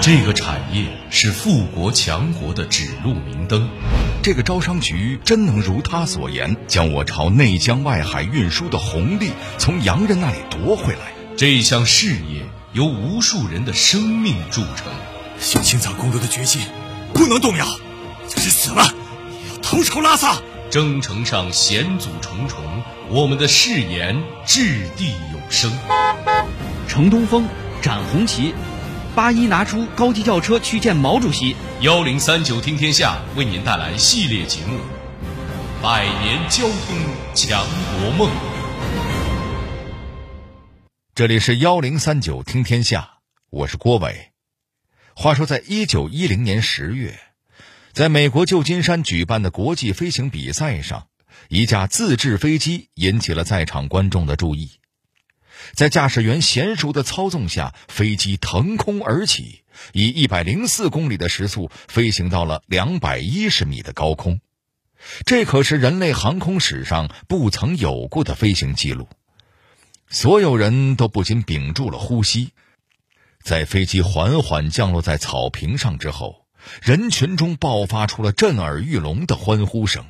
这个产业是富国强国的指路明灯。这个招商局真能如他所言，将我朝内江外海运输的红利从洋人那里夺回来。这项事业由无数人的生命铸成。小青草公主的决心不能动摇，就是死了也要投仇拉萨。征程上险阻重重，我们的誓言掷地有声。乘东风，展红旗，八一拿出高级轿车去见毛主席。幺零三九听天下为您带来系列节目《百年交通强国梦》。这里是幺零三九听天下，我是郭伟。话说，在一九一零年十月。在美国旧金山举办的国际飞行比赛上，一架自制飞机引起了在场观众的注意。在驾驶员娴熟的操纵下，飞机腾空而起，以一百零四公里的时速飞行到了两百一十米的高空。这可是人类航空史上不曾有过的飞行记录。所有人都不禁屏住了呼吸。在飞机缓缓降落在草坪上之后。人群中爆发出了震耳欲聋的欢呼声，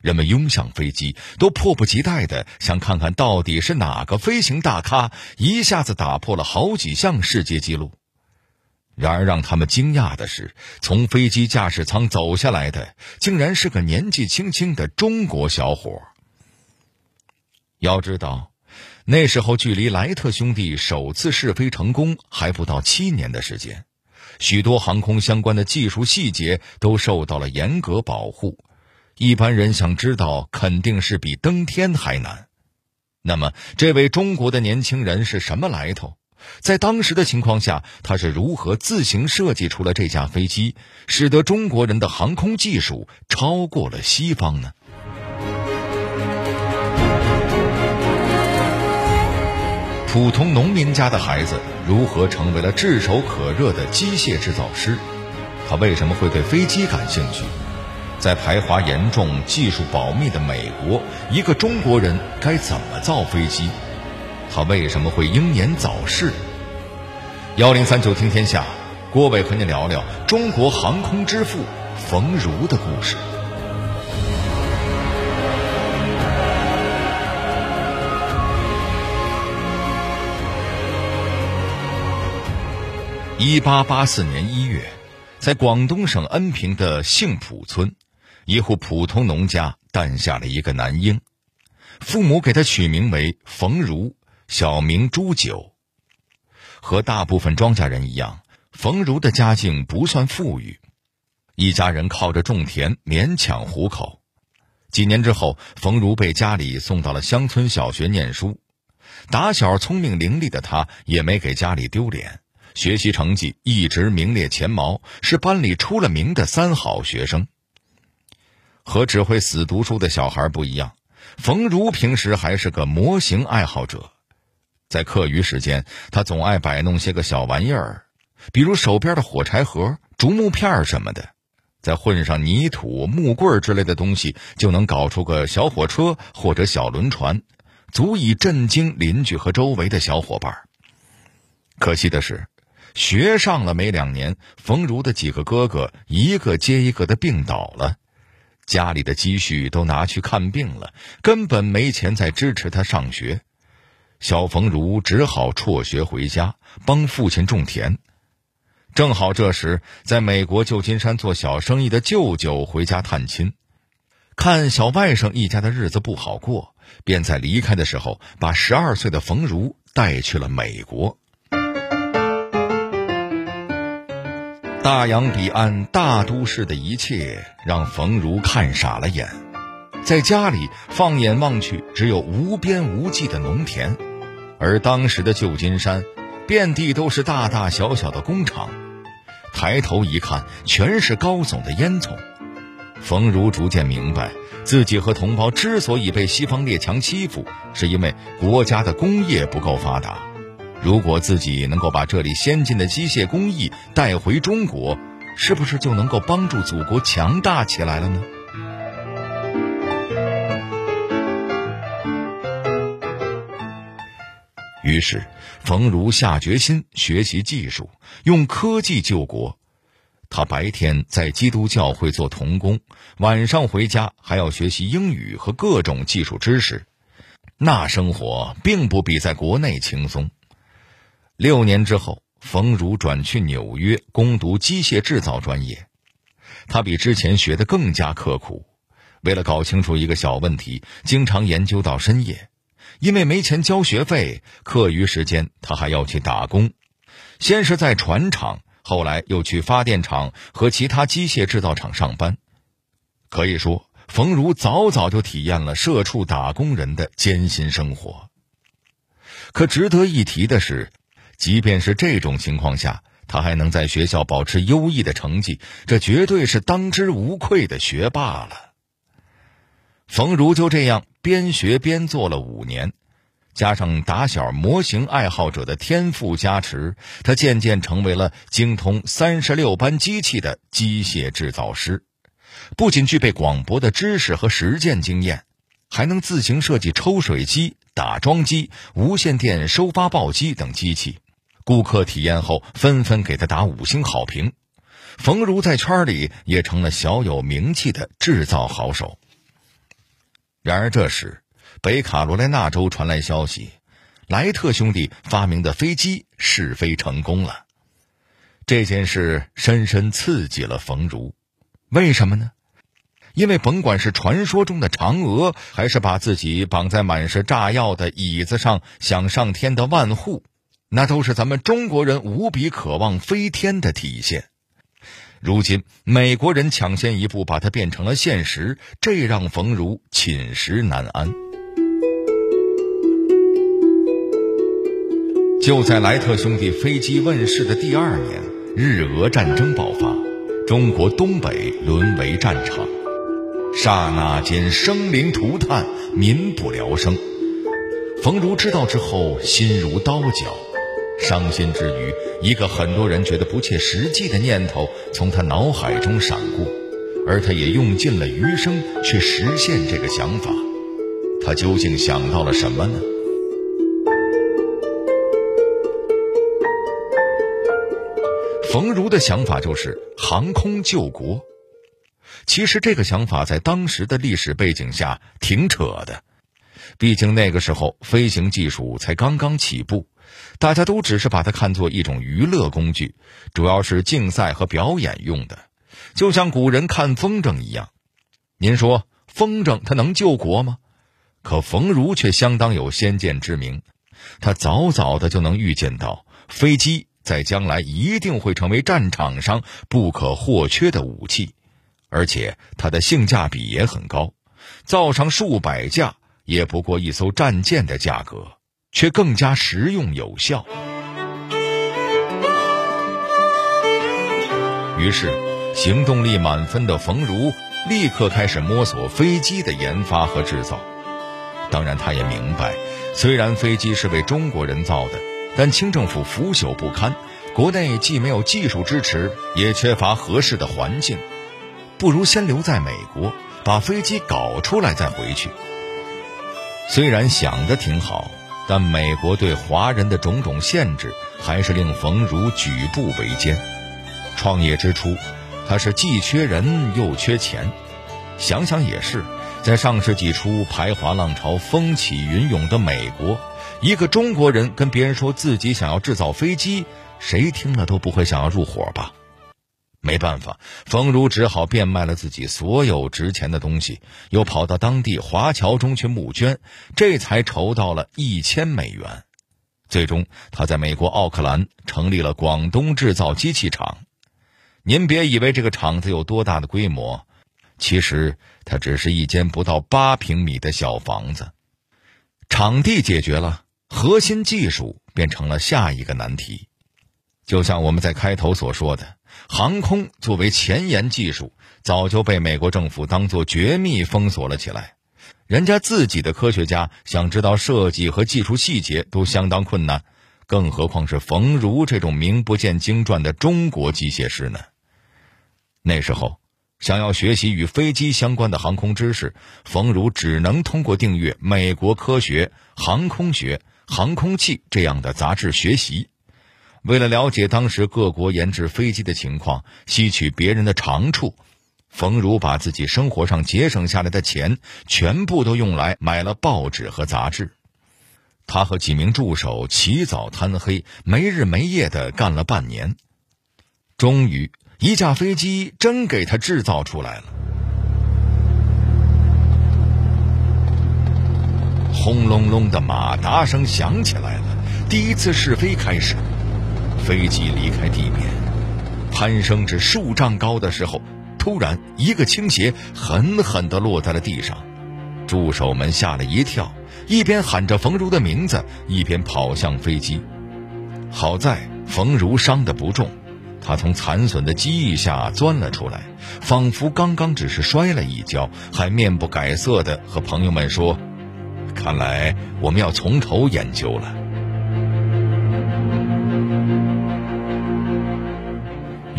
人们拥向飞机，都迫不及待的想看看到底是哪个飞行大咖一下子打破了好几项世界纪录。然而，让他们惊讶的是，从飞机驾驶舱走下来的竟然是个年纪轻轻的中国小伙。要知道，那时候距离莱特兄弟首次试飞成功还不到七年的时间。许多航空相关的技术细节都受到了严格保护，一般人想知道，肯定是比登天还难。那么，这位中国的年轻人是什么来头？在当时的情况下，他是如何自行设计出了这架飞机，使得中国人的航空技术超过了西方呢？普通农民家的孩子如何成为了炙手可热的机械制造师？他为什么会对飞机感兴趣？在排华严重、技术保密的美国，一个中国人该怎么造飞机？他为什么会英年早逝？幺零三九听天下，郭伟和您聊聊中国航空之父冯如的故事。一八八四年一月，在广东省恩平的杏浦村，一户普通农家诞下了一个男婴，父母给他取名为冯如，小名朱九。和大部分庄稼人一样，冯如的家境不算富裕，一家人靠着种田勉强糊口。几年之后，冯如被家里送到了乡村小学念书，打小聪明伶俐的他，也没给家里丢脸。学习成绩一直名列前茅，是班里出了名的三好学生。和只会死读书的小孩不一样，冯如平时还是个模型爱好者。在课余时间，他总爱摆弄些个小玩意儿，比如手边的火柴盒、竹木片什么的，再混上泥土、木棍之类的东西，就能搞出个小火车或者小轮船，足以震惊邻居和周围的小伙伴。可惜的是。学上了没两年，冯如的几个哥哥一个接一个的病倒了，家里的积蓄都拿去看病了，根本没钱再支持他上学。小冯如只好辍学回家帮父亲种田。正好这时，在美国旧金山做小生意的舅舅回家探亲，看小外甥一家的日子不好过，便在离开的时候把十二岁的冯如带去了美国。大洋彼岸大都市的一切让冯如看傻了眼，在家里放眼望去，只有无边无际的农田，而当时的旧金山，遍地都是大大小小的工厂，抬头一看，全是高耸的烟囱。冯如逐渐明白，自己和同胞之所以被西方列强欺负，是因为国家的工业不够发达。如果自己能够把这里先进的机械工艺带回中国，是不是就能够帮助祖国强大起来了呢？于是，冯如下决心学习技术，用科技救国。他白天在基督教会做童工，晚上回家还要学习英语和各种技术知识。那生活并不比在国内轻松。六年之后，冯如转去纽约攻读机械制造专业。他比之前学的更加刻苦，为了搞清楚一个小问题，经常研究到深夜。因为没钱交学费，课余时间他还要去打工，先是在船厂，后来又去发电厂和其他机械制造厂上班。可以说，冯如早早就体验了社畜打工人的艰辛生活。可值得一提的是，即便是这种情况下，他还能在学校保持优异的成绩，这绝对是当之无愧的学霸了。冯如就这样边学边做了五年，加上打小模型爱好者的天赋加持，他渐渐成为了精通三十六般机器的机械制造师。不仅具备广博的知识和实践经验，还能自行设计抽水机、打桩机、无线电收发报机等机器。顾客体验后纷纷给他打五星好评，冯如在圈里也成了小有名气的制造好手。然而这时，北卡罗来纳州传来消息，莱特兄弟发明的飞机试飞成功了。这件事深深刺激了冯如，为什么呢？因为甭管是传说中的嫦娥，还是把自己绑在满是炸药的椅子上想上天的万户，那都是咱们中国人无比渴望飞天的体现。如今，美国人抢先一步把它变成了现实，这让冯如寝食难安。就在莱特兄弟飞机问世的第二年，日俄战争爆发，中国东北沦为战场，刹那间生灵涂炭，民不聊生。冯如知道之后，心如刀绞。伤心之余，一个很多人觉得不切实际的念头从他脑海中闪过，而他也用尽了余生去实现这个想法。他究竟想到了什么呢？冯如的想法就是航空救国。其实这个想法在当时的历史背景下挺扯的，毕竟那个时候飞行技术才刚刚起步。大家都只是把它看作一种娱乐工具，主要是竞赛和表演用的，就像古人看风筝一样。您说风筝它能救国吗？可冯如却相当有先见之明，他早早的就能预见到飞机在将来一定会成为战场上不可或缺的武器，而且它的性价比也很高，造上数百架也不过一艘战舰的价格。却更加实用有效。于是，行动力满分的冯如立刻开始摸索飞机的研发和制造。当然，他也明白，虽然飞机是为中国人造的，但清政府腐朽不堪，国内既没有技术支持，也缺乏合适的环境，不如先留在美国，把飞机搞出来再回去。虽然想的挺好。但美国对华人的种种限制，还是令冯如举步维艰。创业之初，他是既缺人又缺钱。想想也是，在上世纪初排华浪潮风起云涌的美国，一个中国人跟别人说自己想要制造飞机，谁听了都不会想要入伙吧。没办法，冯如只好变卖了自己所有值钱的东西，又跑到当地华侨中去募捐，这才筹到了一千美元。最终，他在美国奥克兰成立了广东制造机器厂。您别以为这个厂子有多大的规模，其实它只是一间不到八平米的小房子。场地解决了，核心技术变成了下一个难题。就像我们在开头所说的。航空作为前沿技术，早就被美国政府当作绝密封锁了起来。人家自己的科学家想知道设计和技术细节都相当困难，更何况是冯如这种名不见经传的中国机械师呢？那时候，想要学习与飞机相关的航空知识，冯如只能通过订阅《美国科学、航空学、航空器》这样的杂志学习。为了了解当时各国研制飞机的情况，吸取别人的长处，冯如把自己生活上节省下来的钱全部都用来买了报纸和杂志。他和几名助手起早贪黑，没日没夜地干了半年，终于。一架飞机真给他制造出来了。轰隆隆的马达声响起来了，第一次试飞开始。飞机离开地面，攀升至数丈高的时候，突然一个倾斜，狠狠地落在了地上。助手们吓了一跳，一边喊着冯如的名字，一边跑向飞机。好在冯如伤得不重。他从残损的机翼下钻了出来，仿佛刚刚只是摔了一跤，还面不改色地和朋友们说：“看来我们要从头研究了。”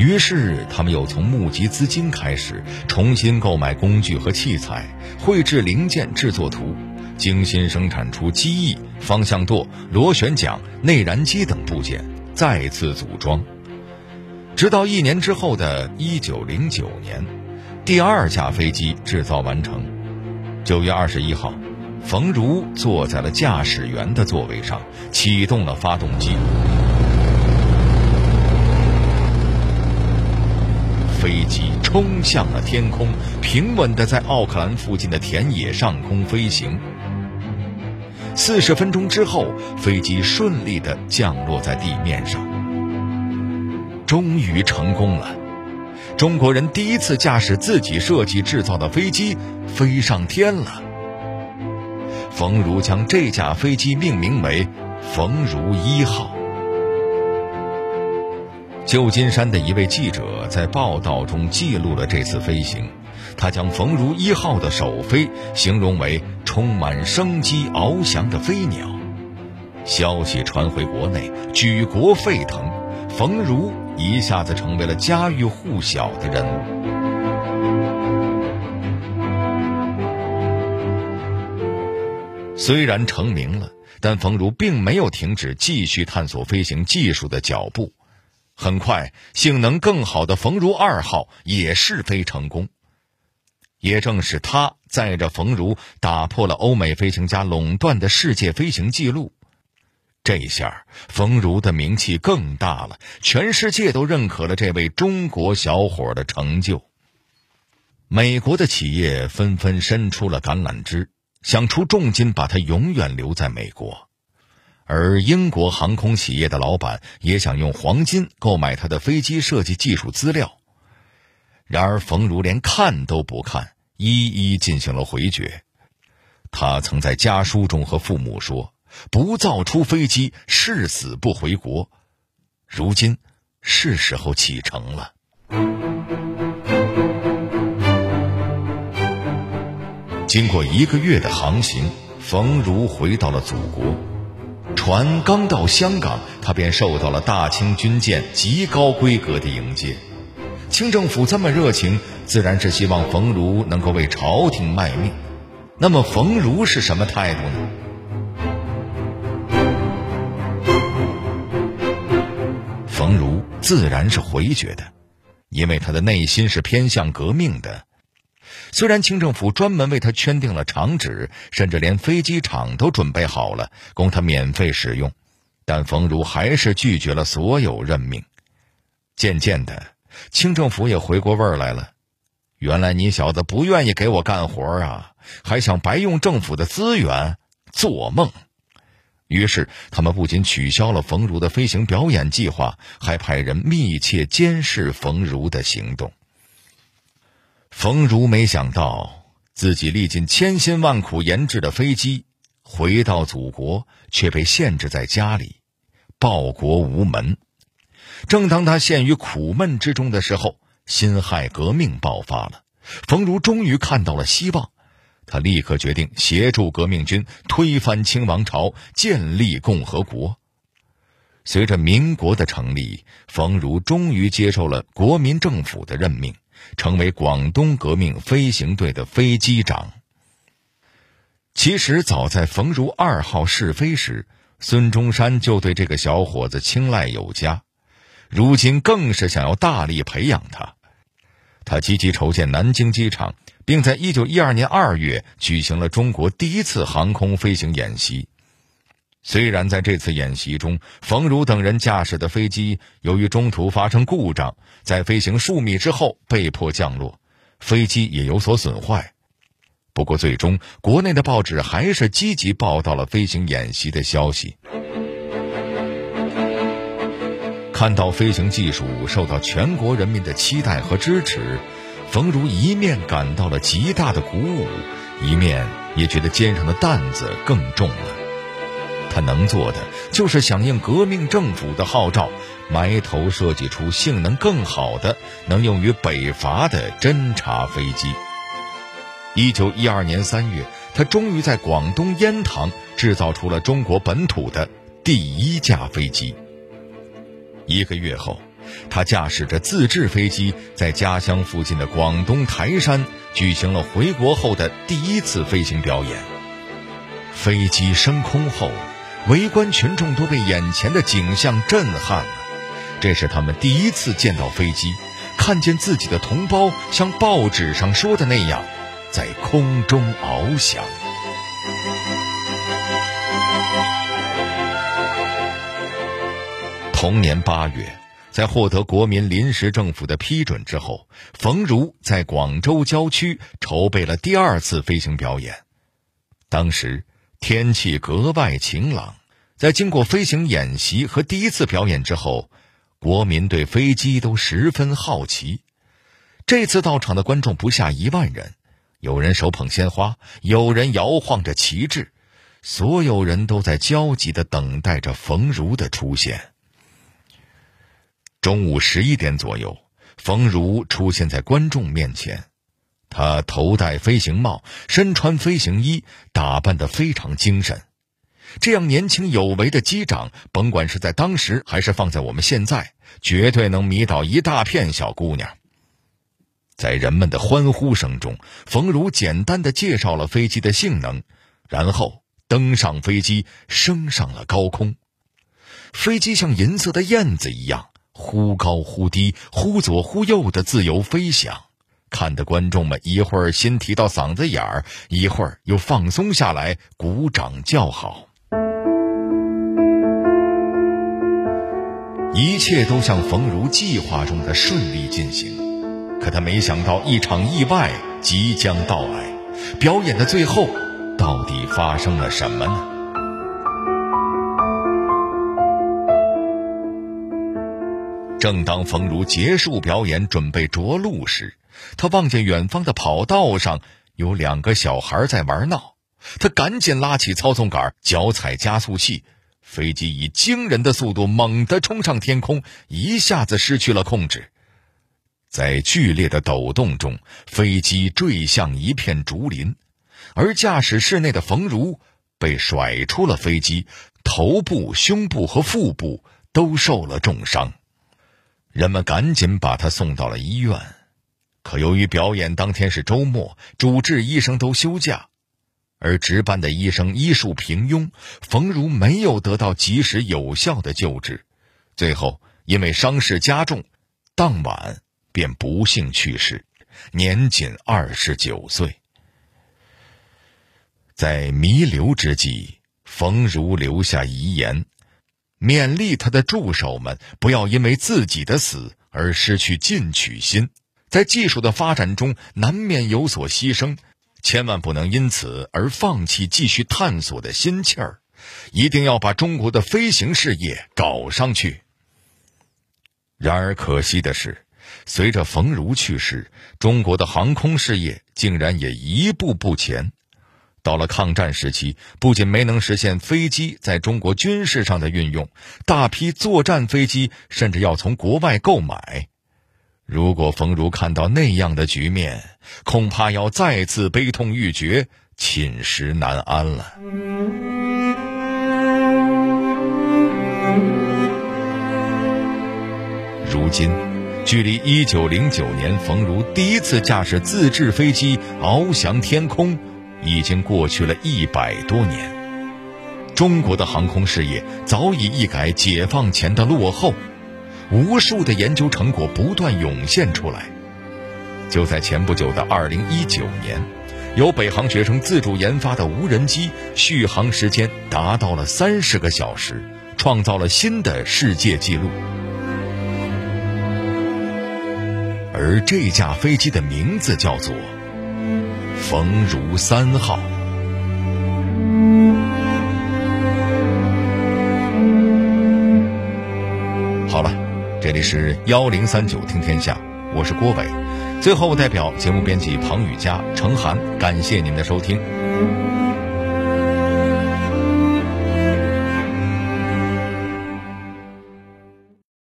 于是，他们又从募集资金开始，重新购买工具和器材，绘制零件、制作图，精心生产出机翼、方向舵、螺旋桨、内燃机等部件，再次组装。直到一年之后的一九零九年，第二架飞机制造完成。九月二十一号，冯如坐在了驾驶员的座位上，启动了发动机。飞机冲向了天空，平稳地在奥克兰附近的田野上空飞行。四十分钟之后，飞机顺利地降落在地面上。终于成功了！中国人第一次驾驶自己设计制造的飞机飞上天了。冯如将这架飞机命名为“冯如一号”。旧金山的一位记者在报道中记录了这次飞行，他将“冯如一号”的首飞形容为充满生机翱翔的飞鸟。消息传回国内，举国沸腾，冯如。一下子成为了家喻户晓的人物。虽然成名了，但冯如并没有停止继续探索飞行技术的脚步。很快，性能更好的冯如二号也试飞成功。也正是他载着冯如打破了欧美飞行家垄断的世界飞行记录。这下，冯如的名气更大了，全世界都认可了这位中国小伙的成就。美国的企业纷纷伸出了橄榄枝，想出重金把他永远留在美国；而英国航空企业的老板也想用黄金购买他的飞机设计技术资料。然而，冯如连看都不看，一一进行了回绝。他曾在家书中和父母说。不造出飞机，誓死不回国。如今，是时候启程了。经过一个月的航行，冯如回到了祖国。船刚到香港，他便受到了大清军舰极高规格的迎接。清政府这么热情，自然是希望冯如能够为朝廷卖命。那么，冯如是什么态度呢？冯如自然是回绝的，因为他的内心是偏向革命的。虽然清政府专门为他圈定了厂址，甚至连飞机场都准备好了供他免费使用，但冯如还是拒绝了所有任命。渐渐的，清政府也回过味儿来了。原来你小子不愿意给我干活啊，还想白用政府的资源？做梦！于是，他们不仅取消了冯如的飞行表演计划，还派人密切监视冯如的行动。冯如没想到，自己历尽千辛万苦研制的飞机，回到祖国却被限制在家里，报国无门。正当他陷于苦闷之中的时候，辛亥革命爆发了，冯如终于看到了希望。他立刻决定协助革命军推翻清王朝，建立共和国。随着民国的成立，冯如终于接受了国民政府的任命，成为广东革命飞行队的飞机长。其实，早在冯如二号试飞时，孙中山就对这个小伙子青睐有加，如今更是想要大力培养他。他积极筹建南京机场，并在一九一二年二月举行了中国第一次航空飞行演习。虽然在这次演习中，冯如等人驾驶的飞机由于中途发生故障，在飞行数米之后被迫降落，飞机也有所损坏。不过，最终国内的报纸还是积极报道了飞行演习的消息。看到飞行技术受到全国人民的期待和支持，冯如一面感到了极大的鼓舞，一面也觉得肩上的担子更重了。他能做的就是响应革命政府的号召，埋头设计出性能更好的、能用于北伐的侦察飞机。一九一二年三月，他终于在广东烟塘制造出了中国本土的第一架飞机。一个月后，他驾驶着自制飞机，在家乡附近的广东台山举行了回国后的第一次飞行表演。飞机升空后。围观群众都被眼前的景象震撼了，这是他们第一次见到飞机，看见自己的同胞像报纸上说的那样，在空中翱翔。同年八月，在获得国民临时政府的批准之后，冯如在广州郊区筹备了第二次飞行表演，当时。天气格外晴朗，在经过飞行演习和第一次表演之后，国民对飞机都十分好奇。这次到场的观众不下一万人，有人手捧鲜花，有人摇晃着旗帜，所有人都在焦急地等待着冯如的出现。中午十一点左右，冯如出现在观众面前。他头戴飞行帽，身穿飞行衣，打扮得非常精神。这样年轻有为的机长，甭管是在当时还是放在我们现在，绝对能迷倒一大片小姑娘。在人们的欢呼声中，冯如简单的介绍了飞机的性能，然后登上飞机，升上了高空。飞机像银色的燕子一样，忽高忽低，忽左忽右的自由飞翔。看的观众们一会儿心提到嗓子眼儿，一会儿又放松下来，鼓掌叫好。一切都像冯如计划中的顺利进行，可他没想到一场意外即将到来。表演的最后，到底发生了什么呢？正当冯如结束表演，准备着陆时，他望见远方的跑道上有两个小孩在玩闹，他赶紧拉起操纵杆，脚踩加速器，飞机以惊人的速度猛地冲上天空，一下子失去了控制，在剧烈的抖动中，飞机坠向一片竹林，而驾驶室内的冯如被甩出了飞机，头部、胸部和腹部都受了重伤，人们赶紧把他送到了医院。可由于表演当天是周末，主治医生都休假，而值班的医生医术平庸，冯如没有得到及时有效的救治，最后因为伤势加重，当晚便不幸去世，年仅二十九岁。在弥留之际，冯如留下遗言，勉励他的助手们不要因为自己的死而失去进取心。在技术的发展中，难免有所牺牲，千万不能因此而放弃继续探索的心气儿，一定要把中国的飞行事业搞上去。然而可惜的是，随着冯如去世，中国的航空事业竟然也一步步前。到了抗战时期，不仅没能实现飞机在中国军事上的运用，大批作战飞机甚至要从国外购买。如果冯如看到那样的局面，恐怕要再次悲痛欲绝、寝食难安了。如今，距离1909年冯如第一次驾驶自制飞机翱翔天空，已经过去了一百多年。中国的航空事业早已一改解放前的落后，无数的研究成果不断涌现出来。就在前不久的2019年，由北航学生自主研发的无人机续航时间达到了三十个小时，创造了新的世界纪录。而这架飞机的名字叫做“冯如三号”。这里是幺零三九听天下，我是郭伟。最后，代表节目编辑庞雨佳、程涵，感谢您的收听。